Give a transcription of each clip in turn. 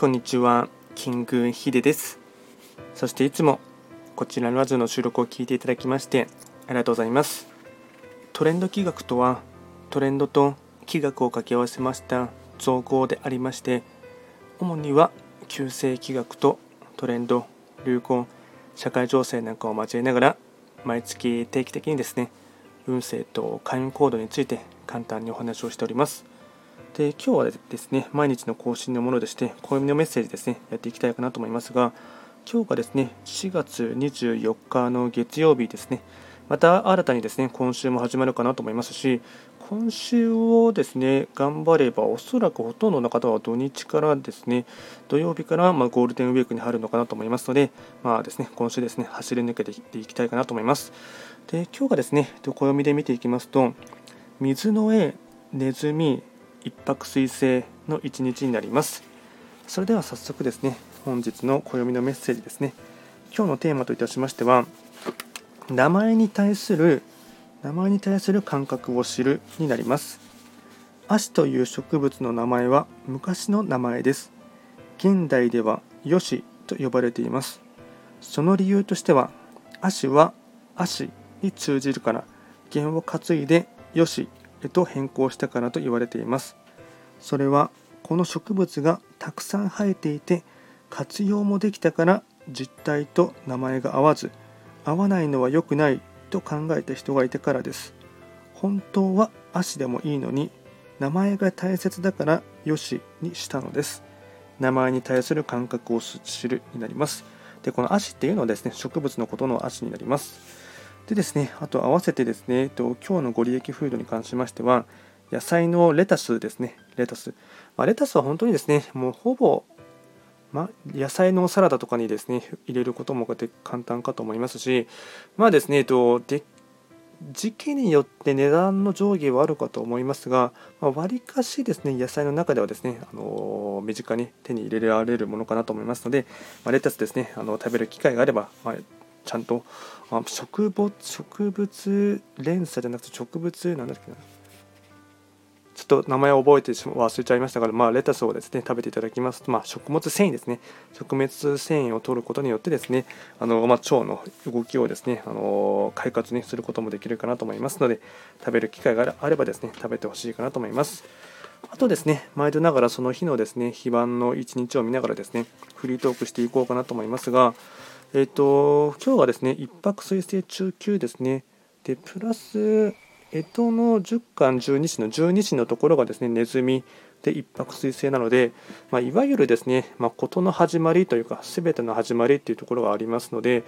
こんにちは、キングヒデです。そしていつもこちらのラジオの収録を聞いていただきましてありがとうございます。トレンド企画とはトレンドと企画を掛け合わせました造語でありまして主には旧世企画とトレンド、流行、社会情勢なんかを交えながら毎月定期的にですね運勢と開運行動について簡単にお話をしております。で今日はですね毎日の更新のものでして暦のメッセージですねやっていきたいかなと思いますが今日がですね4月24日の月曜日ですね。また新たにですね今週も始まるかなと思いますし今週をですね頑張ればおそらくほとんどの方は土日からですね土曜日からまゴールデンウィークに入るのかなと思いますのでまあですね今週ですね走り抜けていきたいかなと思います。で今日がですね暦で見ていきますと水の絵ネズミ一泊水星の一日になります。それでは早速ですね本日の暦のメッセージですね。今日のテーマといたしましては名前に対する名前に対する感覚を知るになります。足という植物の名前は昔の名前です。現代ではよしと呼ばれています。その理由としては足は足に通じるから弦を担いでよしへと変更したからと言われています。それはこの植物がたくさん生えていて活用もできたから実態と名前が合わず合わないのは良くないと考えた人がいたからです。本当は足でもいいのに名前が大切だからよしにしたのです。名前に対する感覚を知るになります。でこの足っていうのはですね植物のことの足になります。でですね、あと合わせてですね、と今日のご利益フードに関しましては、野菜のレタスですね、レタス。まあ、レタスは本当にですね、もうほぼ、ま野菜のサラダとかにですね、入れることも簡単かと思いますし、まあですね、とで時期によって値段の上下はあるかと思いますが、まあ、割かしですね、野菜の中ではですね、あの身近に手に入れられるものかなと思いますので、まあ、レタスですね、あの食べる機会があれば、まあちゃんと、あ、植物植物連鎖じゃなくて植物なんだっけな。ちょっと名前を覚えて忘れちゃいましたが、まあ、レタスをですね食べていただきますと、まあ、食物繊維ですね。食物繊維を取ることによってですねあの、まあ、腸の動きをですねあの快活にすることもできるかなと思いますので食べる機会があればですね食べてほしいかなと思います。あとですね毎度ながらその日のですね非番の一日を見ながらですねフリートークしていこうかなと思いますがえっ、ー、と、今日はですね、一泊水星中級ですね。で、プラス、干支の10巻12子の12子のところがですね、ネズミで一泊水星なので、まあ、いわゆるですね、まあ、事の始まりというか、すべての始まりっていうところがありますので、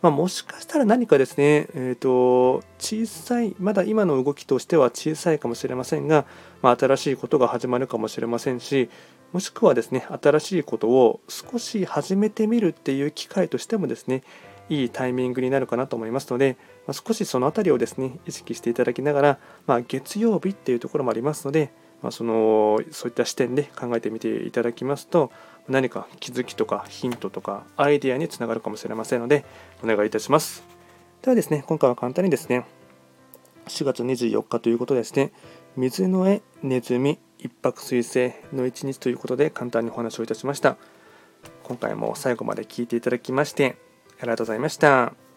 まあ、もしかしたら何かですね、えーと、小さい、まだ今の動きとしては小さいかもしれませんが、まあ、新しいことが始まるかもしれませんし、もしくはですね新しいことを少し始めてみるっていう機会としてもですねいいタイミングになるかなと思いますので、ま、少しその辺りをですね意識していただきながら、まあ、月曜日っていうところもありますので、まあ、そのそういった視点で考えてみていただきますと何か気づきとかヒントとかアイデアにつながるかもしれませんのでお願いいたします。ではですね今回は簡単にですね4月24日ということですね水の絵ネズミ泊水星の一日ということで簡単にお話をいたしました今回も最後まで聞いていただきましてありがとうございました。